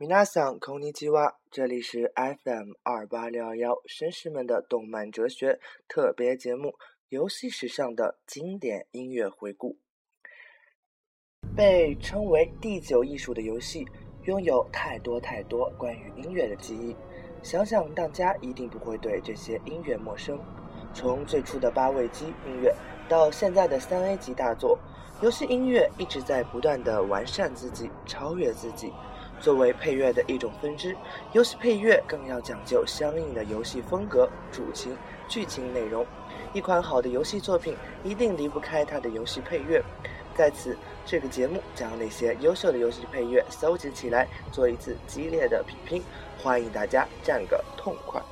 米娜桑空尼基哇，这里是 FM 二八六二幺绅士们的动漫哲学特别节目，游戏史上的经典音乐回顾。被称为第九艺术的游戏，拥有太多太多关于音乐的记忆。想想大家一定不会对这些音乐陌生。从最初的八位机音乐，到现在的三 A 级大作，游戏音乐一直在不断的完善自己，超越自己。作为配乐的一种分支，游戏配乐更要讲究相应的游戏风格、主情、剧情内容。一款好的游戏作品一定离不开它的游戏配乐。在此，这个节目将那些优秀的游戏配乐搜集起来，做一次激烈的比拼，欢迎大家战个痛快。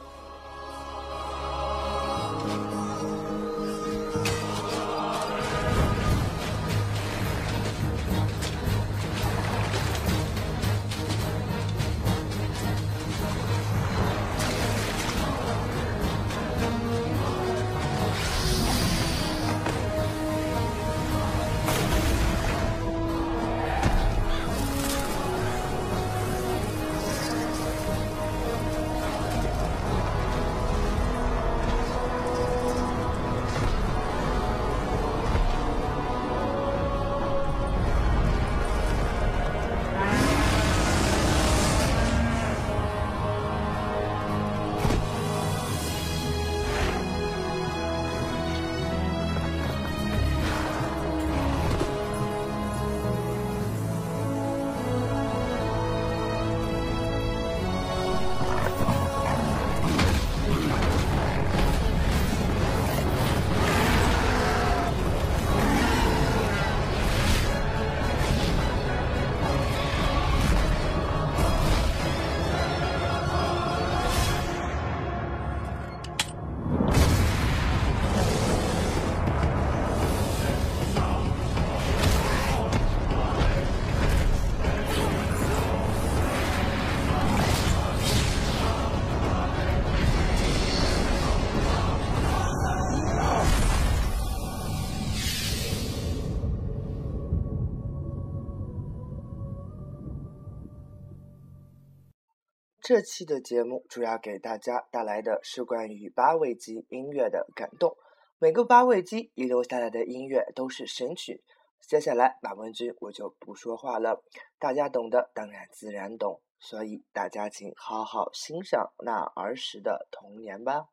这期的节目主要给大家带来的是关于八位机音乐的感动。每个八位机遗留下来的音乐都是神曲。接下来马文君我就不说话了，大家懂的当然自然懂，所以大家请好好欣赏那儿时的童年吧。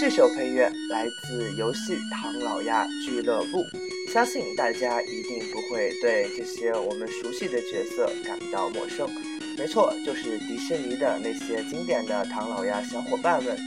这首配乐来自游戏《唐老鸭俱乐部》，相信大家一定不会对这些我们熟悉的角色感到陌生。没错，就是迪士尼的那些经典的唐老鸭小伙伴们。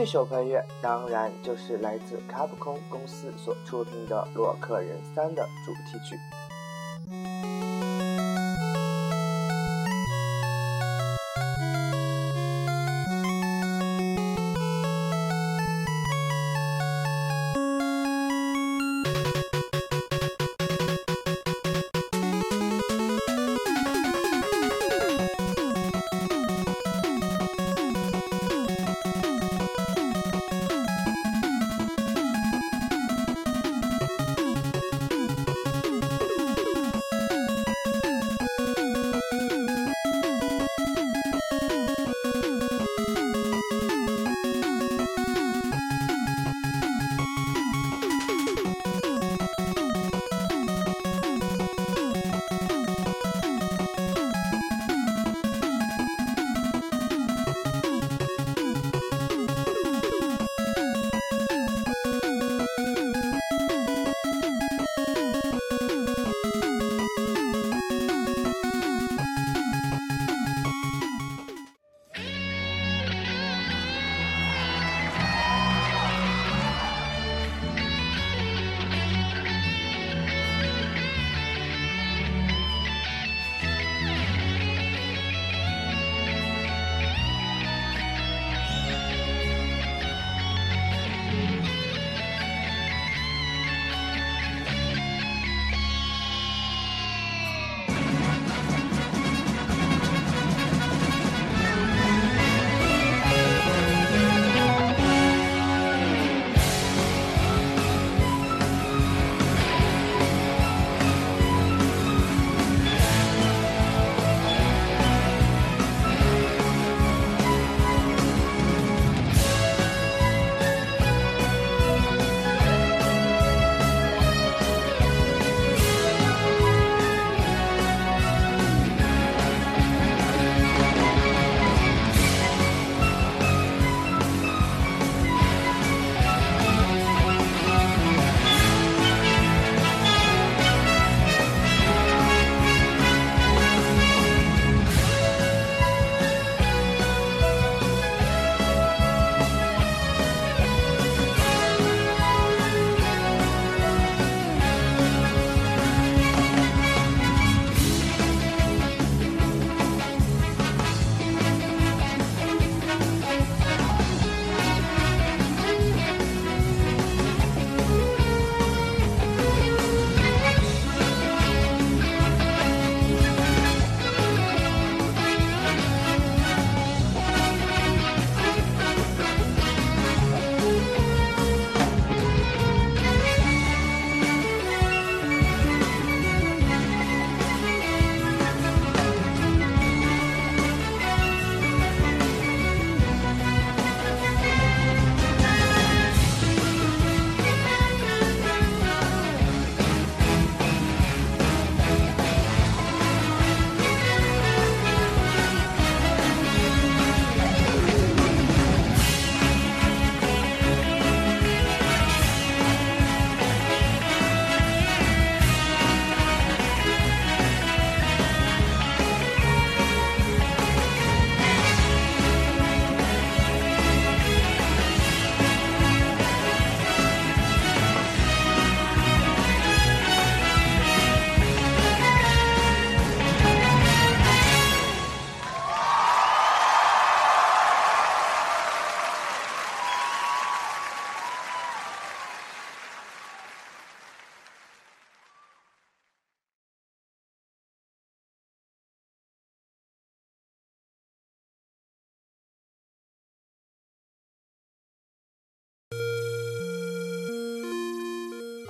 这首配乐当然就是来自卡普空公司所出品的《洛克人三》的主题曲。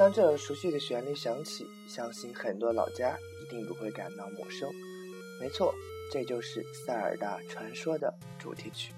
当这熟悉的旋律响起，相信很多老家一定不会感到陌生。没错，这就是《塞尔达传说》的主题曲。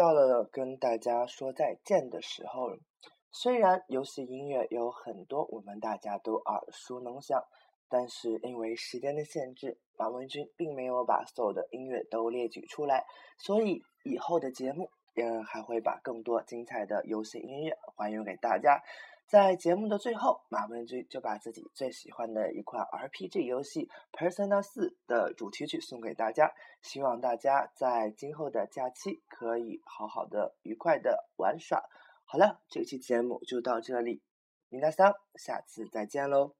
到了跟大家说再见的时候了。虽然游戏音乐有很多我们大家都耳熟能详，但是因为时间的限制，马文君并没有把所有的音乐都列举出来，所以以后的节目，嗯，还会把更多精彩的游戏音乐还原给大家。在节目的最后，马文君就把自己最喜欢的一款 RPG 游戏《Persona 4》的主题曲送给大家，希望大家在今后的假期可以好好的、愉快的玩耍。好了，这期节目就到这里，明大桑，下次再见喽。